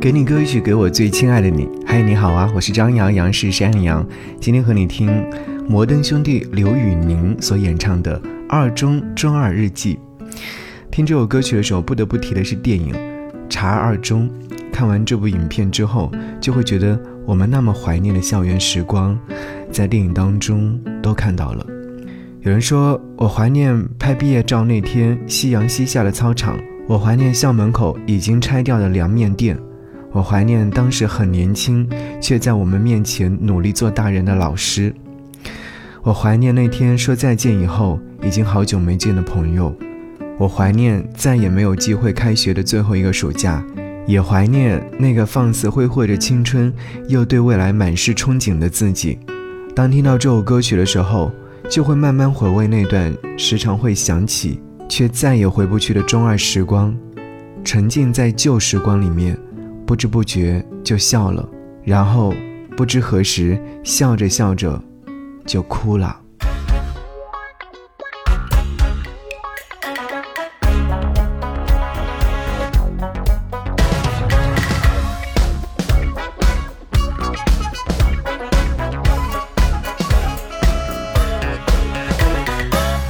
给你歌曲，给我最亲爱的你。嗨，你好啊，我是张扬，杨是山羊。今天和你听摩登兄弟刘宇宁所演唱的《二中中二日记》。听这首歌曲的时候，不得不提的是电影《查二中》。看完这部影片之后，就会觉得我们那么怀念的校园时光，在电影当中都看到了。有人说我怀念拍毕业照那天夕阳西下的操场，我怀念校门口已经拆掉的凉面店。我怀念当时很年轻，却在我们面前努力做大人的老师。我怀念那天说再见以后已经好久没见的朋友。我怀念再也没有机会开学的最后一个暑假，也怀念那个放肆挥霍着青春又对未来满是憧憬的自己。当听到这首歌曲的时候，就会慢慢回味那段时常会想起却再也回不去的中二时光，沉浸在旧时光里面。不知不觉就笑了，然后不知何时笑着笑着就哭了。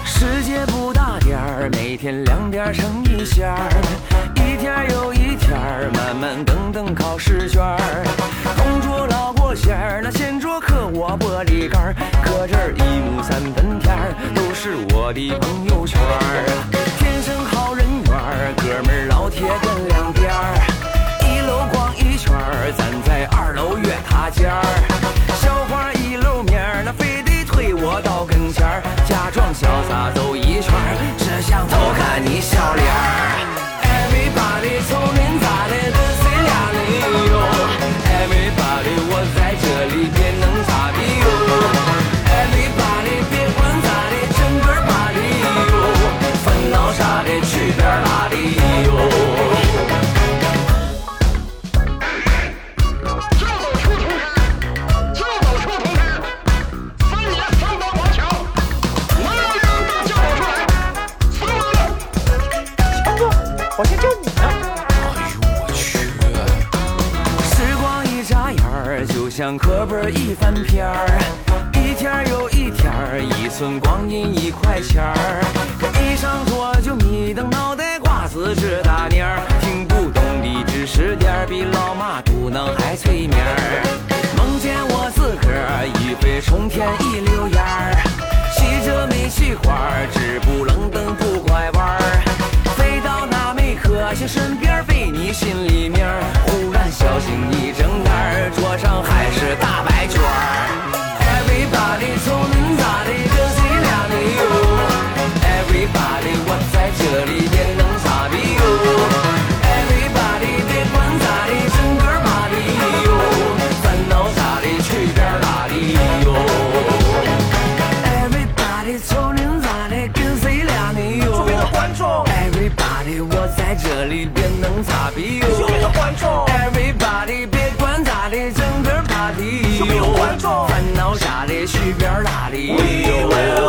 世界不大点儿，每天两点成一线儿，一天又一天儿，慢慢等等考试卷儿。同桌老过线儿，那前桌磕我玻璃盖儿，搁这儿一亩三分田儿，都是我的朋友圈儿。天生好人缘儿，哥们儿老铁跟两边儿，一楼逛一圈儿，咱在二楼约他尖儿。小花一露面儿，那非得推我到跟前儿，假装潇洒走一圈儿，只想偷看你笑脸像课本一翻篇儿，一天又一天儿，一寸光阴一块钱儿。一上桌就迷瞪脑袋瓜子直打蔫儿，听不懂的知识点儿比老马嘟囔还催眠儿。梦见我自个儿一飞冲天一溜烟儿，骑着煤气花儿，直不愣登不拐弯儿。飞到那没科学身边，在这里别能咋比哟。作为的观众，Everybody，别管咋的，整个 party 哟，没有观众？烦恼啥的去边儿拉的